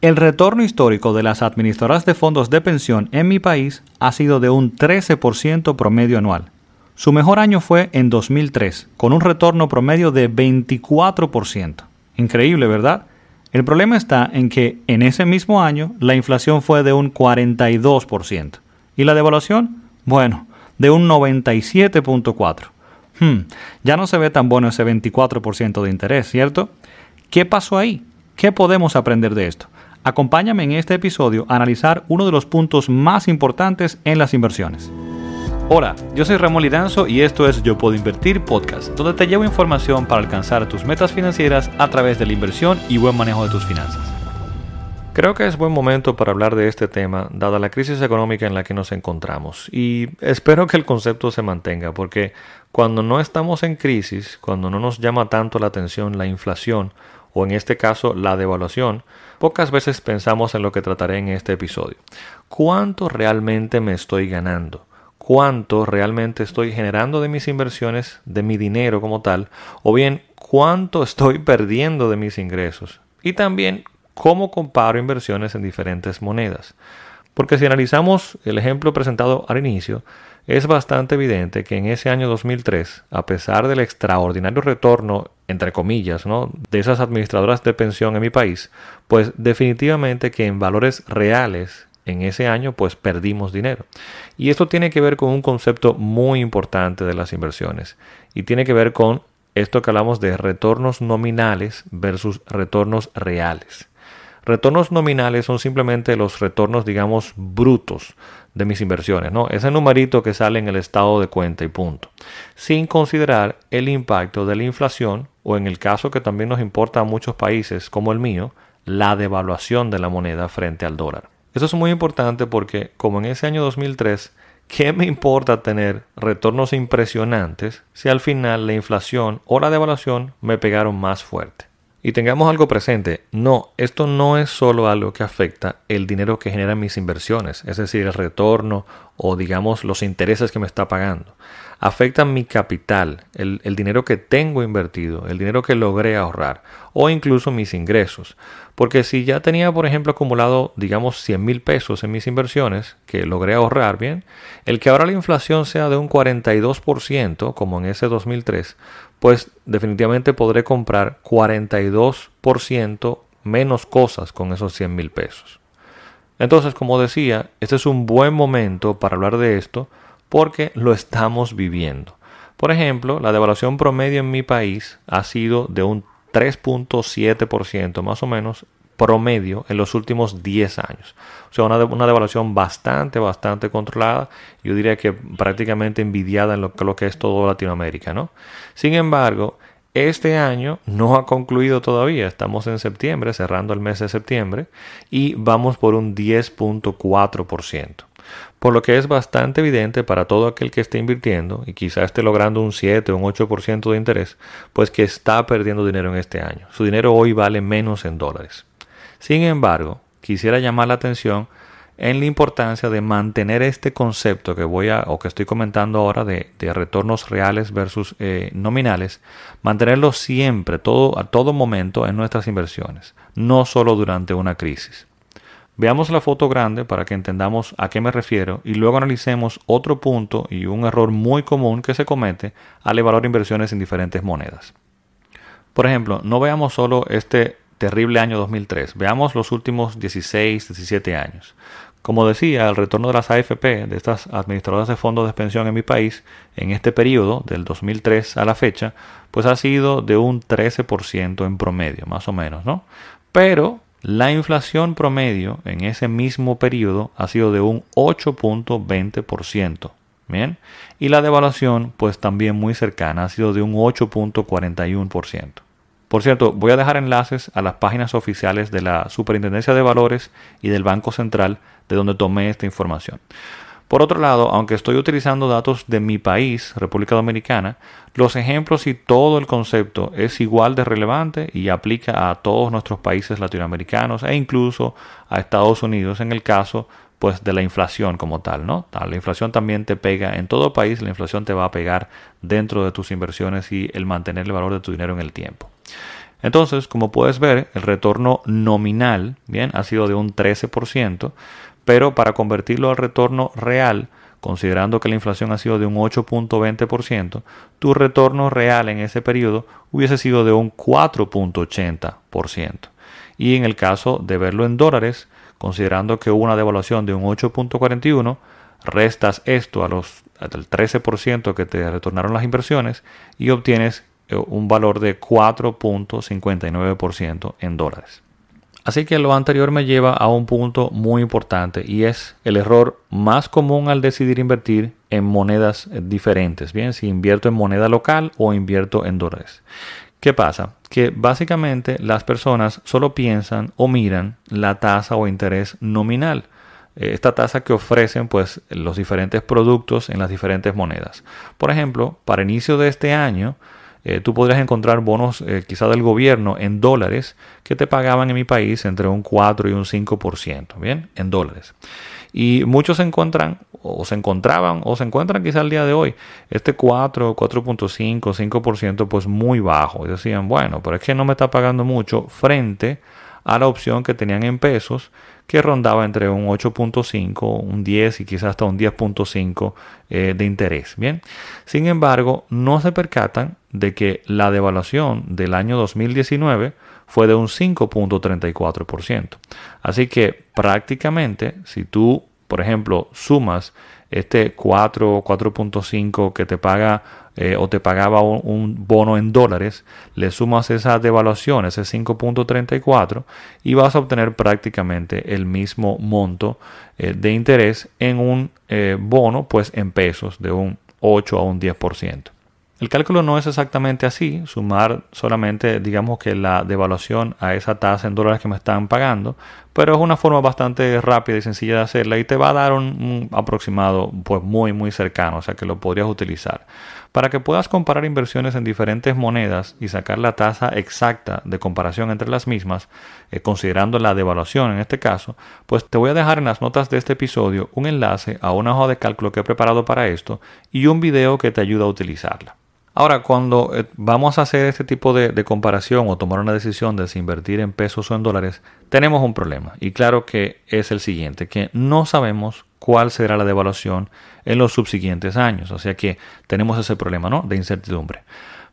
El retorno histórico de las administradoras de fondos de pensión en mi país ha sido de un 13% promedio anual. Su mejor año fue en 2003, con un retorno promedio de 24%. Increíble, ¿verdad? El problema está en que en ese mismo año la inflación fue de un 42% y la devaluación, bueno, de un 97.4%. Hmm, ya no se ve tan bueno ese 24% de interés, ¿cierto? ¿Qué pasó ahí? ¿Qué podemos aprender de esto? Acompáñame en este episodio a analizar uno de los puntos más importantes en las inversiones. Hola, yo soy Ramón Liranzo y esto es Yo Puedo Invertir Podcast, donde te llevo información para alcanzar tus metas financieras a través de la inversión y buen manejo de tus finanzas. Creo que es buen momento para hablar de este tema, dada la crisis económica en la que nos encontramos, y espero que el concepto se mantenga, porque cuando no estamos en crisis, cuando no nos llama tanto la atención la inflación, o en este caso la devaluación, pocas veces pensamos en lo que trataré en este episodio. ¿Cuánto realmente me estoy ganando? ¿Cuánto realmente estoy generando de mis inversiones, de mi dinero como tal? O bien, ¿cuánto estoy perdiendo de mis ingresos? Y también, ¿cómo comparo inversiones en diferentes monedas? Porque si analizamos el ejemplo presentado al inicio, es bastante evidente que en ese año 2003, a pesar del extraordinario retorno, entre comillas, ¿no? de esas administradoras de pensión en mi país, pues definitivamente que en valores reales en ese año pues perdimos dinero. Y esto tiene que ver con un concepto muy importante de las inversiones y tiene que ver con esto que hablamos de retornos nominales versus retornos reales. Retornos nominales son simplemente los retornos, digamos, brutos de mis inversiones, ¿no? Ese numerito que sale en el estado de cuenta y punto. Sin considerar el impacto de la inflación o en el caso que también nos importa a muchos países como el mío, la devaluación de la moneda frente al dólar. Eso es muy importante porque como en ese año 2003, ¿qué me importa tener retornos impresionantes si al final la inflación o la devaluación me pegaron más fuerte? Y tengamos algo presente, no, esto no es solo algo que afecta el dinero que generan mis inversiones, es decir, el retorno o digamos los intereses que me está pagando. Afecta mi capital, el, el dinero que tengo invertido, el dinero que logré ahorrar o incluso mis ingresos. Porque si ya tenía, por ejemplo, acumulado, digamos, 100 mil pesos en mis inversiones, que logré ahorrar bien, el que ahora la inflación sea de un 42%, como en ese 2003, pues definitivamente podré comprar 42% menos cosas con esos 100 mil pesos. Entonces, como decía, este es un buen momento para hablar de esto porque lo estamos viviendo. Por ejemplo, la devaluación promedio en mi país ha sido de un 3.7% más o menos promedio en los últimos 10 años. O sea, una, devaluación bastante, bastante controlada. Yo diría que prácticamente envidiada en lo, lo que es todo Latinoamérica, ¿no? Sin embargo, este año no ha concluido todavía. Estamos en septiembre, cerrando el mes de septiembre, y vamos por un 10.4%. Por lo que es bastante evidente para todo aquel que esté invirtiendo y quizá esté logrando un 7 o un 8% de interés, pues que está perdiendo dinero en este año. Su dinero hoy vale menos en dólares. Sin embargo, quisiera llamar la atención en la importancia de mantener este concepto que voy a o que estoy comentando ahora de, retornos reales versus eh, nominales, mantenerlo siempre, todo, a todo momento en nuestras inversiones, no solo durante una crisis. Veamos la foto grande para que entendamos a qué me refiero y luego analicemos otro punto y un error muy común que se comete al evaluar inversiones en diferentes monedas. Por ejemplo, no veamos solo este terrible año 2003. Veamos los últimos 16, 17 años. Como decía, el retorno de las AFP, de estas administradoras de fondos de pensión en mi país, en este periodo, del 2003 a la fecha, pues ha sido de un 13% en promedio, más o menos, ¿no? Pero la inflación promedio en ese mismo periodo ha sido de un 8.20%. Bien. Y la devaluación, pues también muy cercana, ha sido de un 8.41%. Por cierto, voy a dejar enlaces a las páginas oficiales de la Superintendencia de Valores y del Banco Central de donde tomé esta información. Por otro lado, aunque estoy utilizando datos de mi país, República Dominicana, los ejemplos y todo el concepto es igual de relevante y aplica a todos nuestros países latinoamericanos e incluso a Estados Unidos en el caso pues de la inflación como tal, ¿no? La inflación también te pega en todo país, la inflación te va a pegar dentro de tus inversiones y el mantener el valor de tu dinero en el tiempo. Entonces, como puedes ver, el retorno nominal, bien, ha sido de un 13%, pero para convertirlo al retorno real, considerando que la inflación ha sido de un 8.20%, tu retorno real en ese periodo hubiese sido de un 4.80%. Y en el caso de verlo en dólares, considerando que hubo una devaluación de un 8.41, restas esto a los, al 13% que te retornaron las inversiones y obtienes eh, un valor de 4.59% en dólares. Así que lo anterior me lleva a un punto muy importante y es el error más común al decidir invertir en monedas diferentes, bien, si invierto en moneda local o invierto en dólares. ¿Qué pasa? Que básicamente las personas solo piensan o miran la tasa o interés nominal. Eh, esta tasa que ofrecen pues los diferentes productos en las diferentes monedas. Por ejemplo, para inicio de este año, eh, tú podrías encontrar bonos eh, quizá del gobierno en dólares que te pagaban en mi país entre un 4 y un 5%, ¿bien? En dólares. Y muchos se encuentran o se encontraban o se encuentran quizá al día de hoy este 4, 4.5, 5% pues muy bajo. Y decían, bueno, pero es que no me está pagando mucho frente a la opción que tenían en pesos que rondaba entre un 8.5, un 10 y quizás hasta un 10.5 eh, de interés. Bien, sin embargo, no se percatan de que la devaluación del año 2019 fue de un 5.34%. Así que prácticamente, si tú, por ejemplo, sumas este 4 4.5 que te paga eh, o te pagaba un, bono en dólares, le sumas esa devaluación, ese 5.34, y vas a obtener prácticamente el mismo monto eh, de interés en un eh, bono, pues en pesos, de un 8 a un 10%. El cálculo no es exactamente así, sumar solamente digamos que la devaluación a esa tasa en dólares que me están pagando, pero es una forma bastante rápida y sencilla de hacerla y te va a dar un, aproximado pues muy muy cercano, o sea que lo podrías utilizar. Para que puedas comparar inversiones en diferentes monedas y sacar la tasa exacta de comparación entre las mismas, eh, considerando la devaluación en este caso, pues te voy a dejar en las notas de este episodio un enlace a una hoja de cálculo que he preparado para esto y un video que te ayuda a utilizarla. Ahora, cuando eh, vamos a hacer este tipo de, comparación o tomar una decisión de si invertir en pesos o en dólares, tenemos un problema. Y claro que es el siguiente, que no sabemos cuál será la devaluación en los subsiguientes años. O sea que tenemos ese problema ¿no? de incertidumbre.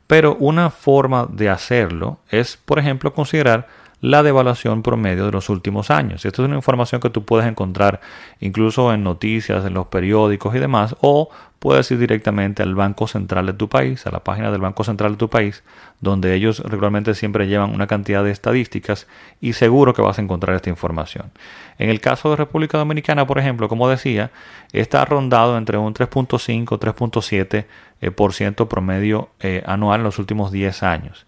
Pero una forma de hacerlo es, por ejemplo, considerar la devaluación promedio de los últimos años. Esto es una información que tú puedes encontrar incluso en noticias, en los periódicos y demás, o puedes ir directamente al Banco Central de tu país, a la página del Banco Central de tu país, donde ellos regularmente siempre llevan una cantidad de estadísticas y seguro que vas a encontrar esta información. En el caso de República Dominicana, por ejemplo, como decía, está rondado entre un 3.5 3.7% eh, por ciento promedio eh, anual en los últimos 10 años.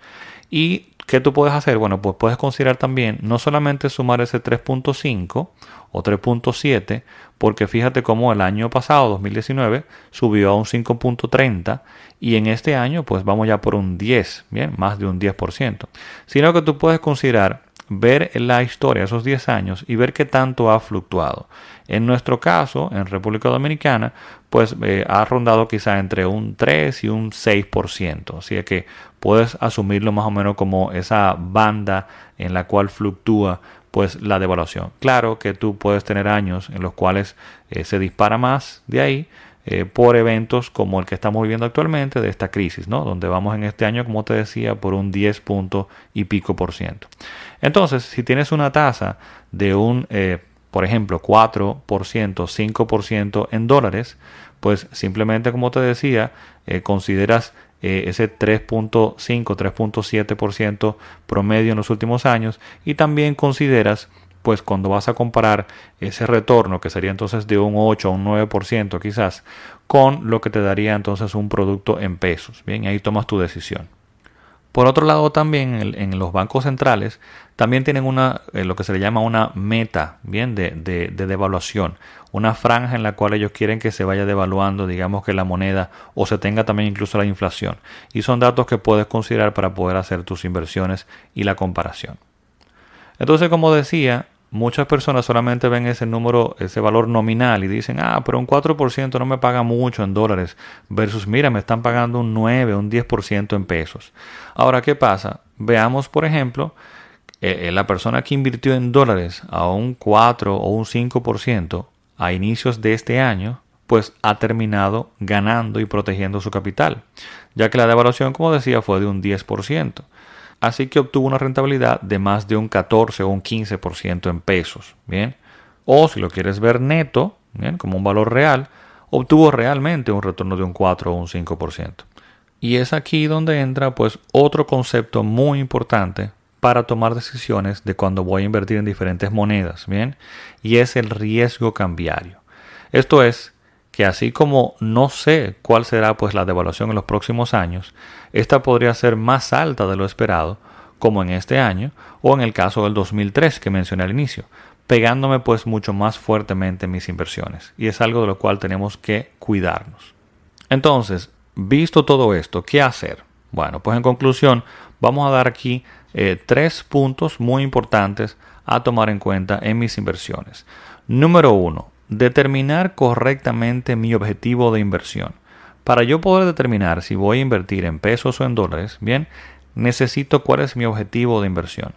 Y ¿Qué tú puedes hacer? Bueno, pues puedes considerar también no solamente sumar ese 3.5 o 3.7, porque fíjate cómo el año pasado, 2019, subió a un 5.30 y en este año pues vamos ya por un 10, bien, más de un 10%. Sino que tú puedes considerar ver la historia esos 10 años y ver qué tanto ha fluctuado. En nuestro caso, en República Dominicana, pues eh, ha rondado quizá entre un 3 y un 6%. Así que puedes asumirlo más o menos como esa banda en la cual fluctúa pues la devaluación. Claro que tú puedes tener años en los cuales eh, se dispara más de ahí, eh, por eventos como el que estamos viviendo actualmente de esta crisis, ¿no? donde vamos en este año, como te decía, por un 10 punto y pico por ciento. Entonces, si tienes una tasa de un, por ejemplo, 4%, 5% en dólares, pues simplemente, como te decía, eh, consideras ese 3.5, 3.7% promedio en los últimos años y también consideras pues cuando vas a comparar ese retorno, que sería entonces de un 8 a un 9% quizás, con lo que te daría entonces un producto en pesos. Bien, ahí tomas tu decisión. Por otro lado, también en, los bancos centrales también tienen una, eh, lo que se le llama una meta, bien, de, de, de, devaluación, una franja en la cual ellos quieren que se vaya devaluando, digamos que la moneda, o se tenga también incluso la inflación. Y son datos que puedes considerar para poder hacer tus inversiones y la comparación. Entonces, como decía, muchas personas solamente ven ese número, ese valor nominal y dicen, ah, pero un 4% no me paga mucho en dólares, versus, mira, me están pagando un 9, un 10% en pesos. Ahora, ¿qué pasa? veamos, por ejemplo, eh, la persona que invirtió en dólares a un 4 o un 5% a inicios de este año, pues ha terminado ganando y protegiendo su capital, ya que la devaluación, como decía, fue de un 10%. Así que obtuvo una rentabilidad de más de un 14 o un 15% en pesos, ¿bien? O si lo quieres ver neto, ¿bien? Como un valor real, obtuvo realmente un retorno de un 4 o un 5%. Y es aquí donde entra pues otro concepto muy importante para tomar decisiones de cuando voy a invertir en diferentes monedas, ¿bien? Y es el riesgo cambiario. Esto es que así como no sé cuál será pues la devaluación en los próximos años, esta podría ser más alta de lo esperado, como en este año o en el caso del 2003 que mencioné al inicio, pegándome pues mucho más fuertemente en mis inversiones y es algo de lo cual tenemos que cuidarnos. Entonces, visto todo esto, ¿qué hacer? Bueno, pues en conclusión, vamos a dar aquí eh, tres puntos muy importantes a tomar en cuenta en mis inversiones. Número uno, determinar correctamente mi objetivo de inversión. Para yo poder determinar si voy a invertir en pesos o en dólares, bien, necesito cuál es mi objetivo de inversión.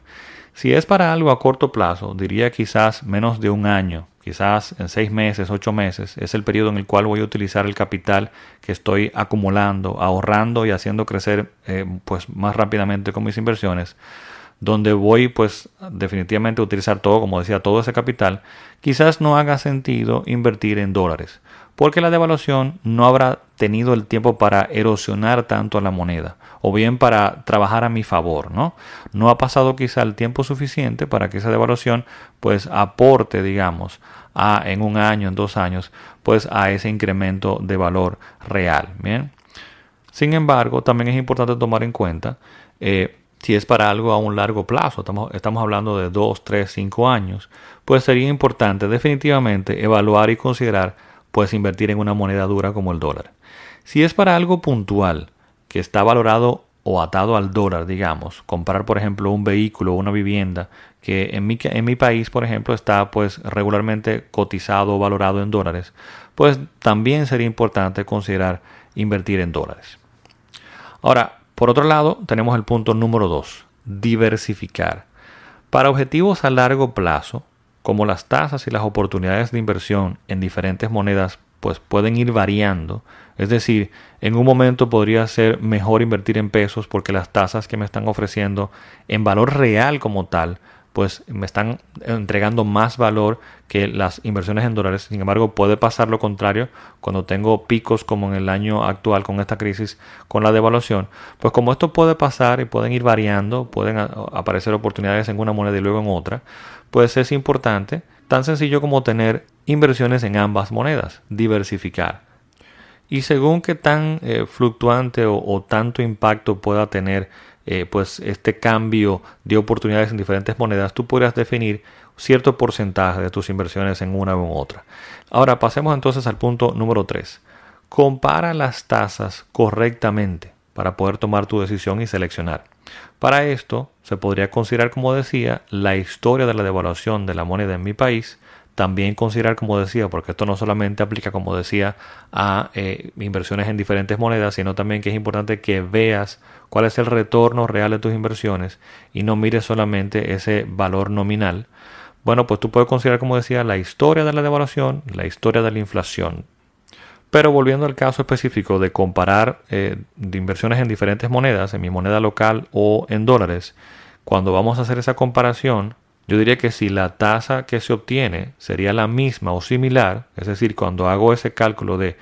Si es para algo a corto plazo, diría quizás menos de un año, quizás en seis meses, ocho meses, es el periodo en el cual voy a utilizar el capital que estoy acumulando, ahorrando y haciendo crecer eh, pues más rápidamente con mis inversiones donde voy pues definitivamente a utilizar todo, como decía, todo ese capital, quizás no haga sentido invertir en dólares, porque la devaluación no habrá tenido el tiempo para erosionar tanto la moneda, o bien para trabajar a mi favor, ¿no? No ha pasado quizá el tiempo suficiente para que esa devaluación pues aporte, digamos, a, en un año, en dos años, pues a ese incremento de valor real, ¿bien? Sin embargo, también es importante tomar en cuenta eh, si es para algo a un largo plazo, estamos, hablando de 2, 3, 5 años, pues sería importante definitivamente evaluar y considerar pues invertir en una moneda dura como el dólar. Si es para algo puntual, que está valorado o atado al dólar, digamos, comprar por ejemplo un vehículo o una vivienda que en mi, en mi país, por ejemplo, está pues regularmente cotizado o valorado en dólares, pues también sería importante considerar invertir en dólares. Ahora, por otro lado, tenemos el punto número 2, diversificar. Para objetivos a largo plazo, como las tasas y las oportunidades de inversión en diferentes monedas pues pueden ir variando, es decir, en un momento podría ser mejor invertir en pesos porque las tasas que me están ofreciendo en valor real como tal pues me están entregando más valor que las inversiones en dólares. Sin embargo, puede pasar lo contrario cuando tengo picos como en el año actual con esta crisis, con la devaluación. Pues como esto puede pasar y pueden ir variando, pueden aparecer oportunidades en una moneda y luego en otra, pues es importante, tan sencillo como tener inversiones en ambas monedas, diversificar. Y según qué tan eh, fluctuante o tanto impacto pueda tener eh, pues este cambio de oportunidades en diferentes monedas, tú podrías definir cierto porcentaje de tus inversiones en una u otra. Ahora pasemos entonces al punto número 3. Compara las tasas correctamente para poder tomar tu decisión y seleccionar. Para esto se podría considerar, como decía, la historia de la devaluación de la moneda en mi país, también considerar, como decía, porque esto no solamente aplica, como decía, a eh, inversiones en diferentes monedas, sino también que es importante que veas cuál es el retorno real de tus inversiones y no mires solamente ese valor nominal. Bueno, pues tú puedes considerar, como decía, la historia de la devaluación, la historia de la inflación. Pero volviendo al caso específico de comparar eh, de inversiones en diferentes monedas, en mi moneda local o en dólares, cuando vamos a hacer esa comparación, yo diría que si la tasa que se obtiene sería la misma o similar, es decir, cuando hago ese cálculo de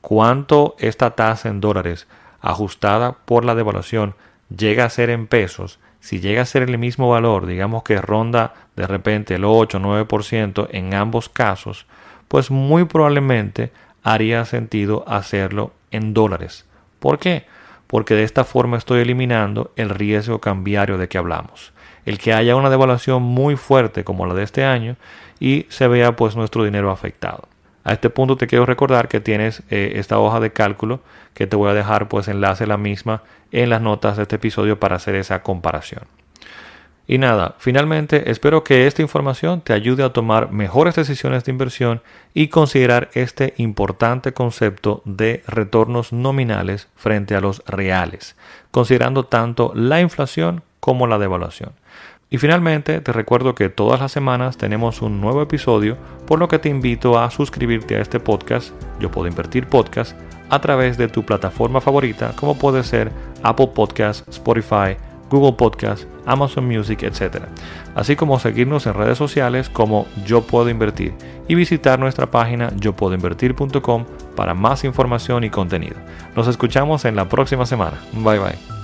cuánto esta tasa en dólares ajustada por la devaluación llega a ser en pesos, si llega a ser el mismo valor, digamos que ronda de repente el 8 o 9% en ambos casos, pues muy probablemente haría sentido hacerlo en dólares. ¿Por qué? Porque de esta forma estoy eliminando el riesgo cambiario de que hablamos el que haya una devaluación muy fuerte como la de este año y se vea pues nuestro dinero afectado. A este punto te quiero recordar que tienes eh, esta hoja de cálculo que te voy a dejar pues enlace la misma en las notas de este episodio para hacer esa comparación. Y nada, finalmente espero que esta información te ayude a tomar mejores decisiones de inversión y considerar este importante concepto de retornos nominales frente a los reales, considerando tanto la inflación como la devaluación. Y finalmente te recuerdo que todas las semanas tenemos un nuevo episodio, por lo que te invito a suscribirte a este podcast, Yo Puedo Invertir Podcast, a través de tu plataforma favorita como puede ser Apple Podcast, Spotify, Google Podcast, Amazon Music, etc. Así como seguirnos en redes sociales como Yo Puedo Invertir y visitar nuestra página yopuedoinvertir.com para más información y contenido. Nos escuchamos en la próxima semana. Bye bye.